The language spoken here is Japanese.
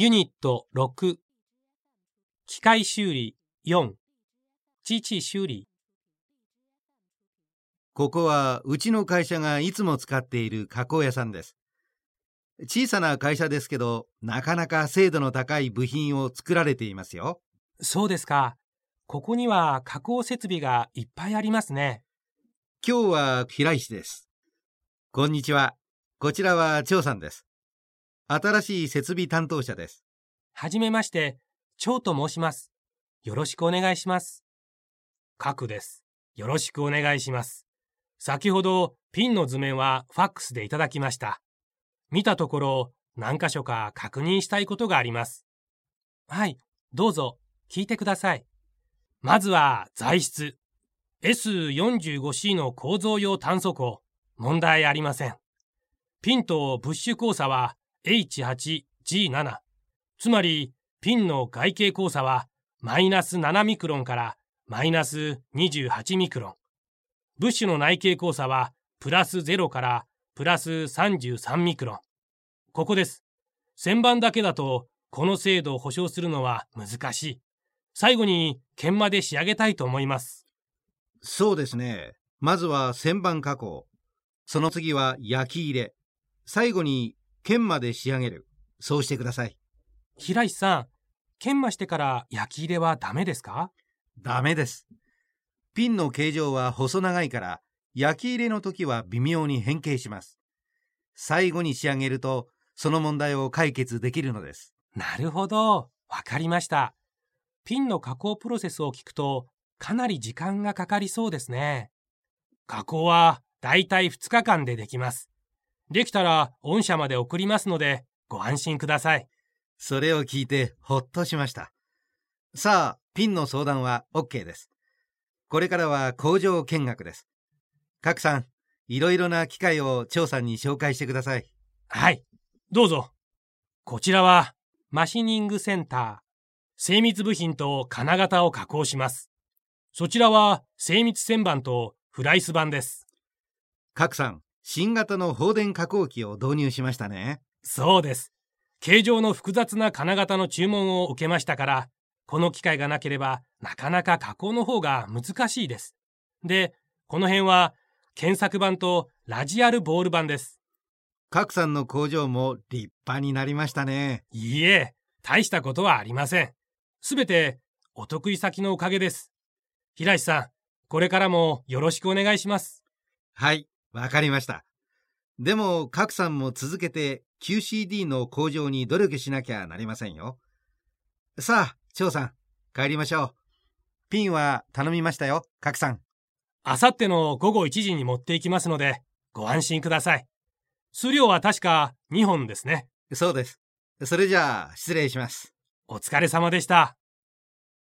ユニット6機械修理4機器修理。ここはうちの会社がいつも使っている加工屋さんです。小さな会社ですけどなかなか精度の高い部品を作られていますよ。そうですか。ここには加工設備がいっぱいありますね。今日は平石です。こんにちは。こちらは張さんです新しい設備担当者です。はじめまして張と申します。よろしくお願いします。角です。よろしくお願いします。先ほどピンの図面はファックスでいただきました。見たところ何箇所か確認したいことがあります。はいどうぞ。聞いてください。まずは材質。S45C の構造用炭素鋼。問題ありません。ピンとブッシュ交差は H8G7 つまりピンの外形交差はマイナス7ミクロンからマイナス28ミクロンブッシュの内径交差はプラス0からプラス33ミクロン。ここです。旋盤だけだとこの精度を保証するのは難しい。最後に研磨で仕上げたいと思います。そうですね。まずは旋盤加工。その次は焼き入れ。最後に研磨で仕上げる。そうしてください。平石さん、研磨してから焼き入れはダメですか？ダメです。ピンの形状は細長いから焼き入れの時は微妙に変形します。最後に仕上げるとその問題を解決できるのです。なるほど。わかりました。ピンの加工プロセスを聞くとかなり時間がかかりそうですね。加工はだいたい2日間でできますできたら御社まで送りますのでご安心くださいそれを聞いてほっとしましたさあピンの相談は OK ですこれからは工場見学です。賀来さん、いろいろな機械を張さんに紹介してください。はい、どうぞ。こちらは、マシニングセンター。精密部品と金型を加工します。そちらは、精密旋盤とフライス板です。賀来さん、新型の放電加工機を導入しましたね。そうです。形状の複雑な金型の注文を受けましたから、この機械がなければなかなか加工の方が難しいです。で、この辺は検索版とラジアルボール版です。賀さんの工場も立派になりましたね。いいえ、大したことはありません。すべてお得意先のおかげです。平石さん、これからもよろしくお願いします。はい、わかりました。でも、賀さんも続けて QCD の工場に努力しなきゃなりませんよ。さあ、翔さん、帰りましょう。ピンは頼みましたよ、賀来さん。あさっての午後1時に持っていきますので、ご安心ください。数量は確か2本ですね。そうです。それじゃあ、失礼します。お疲れ様でした。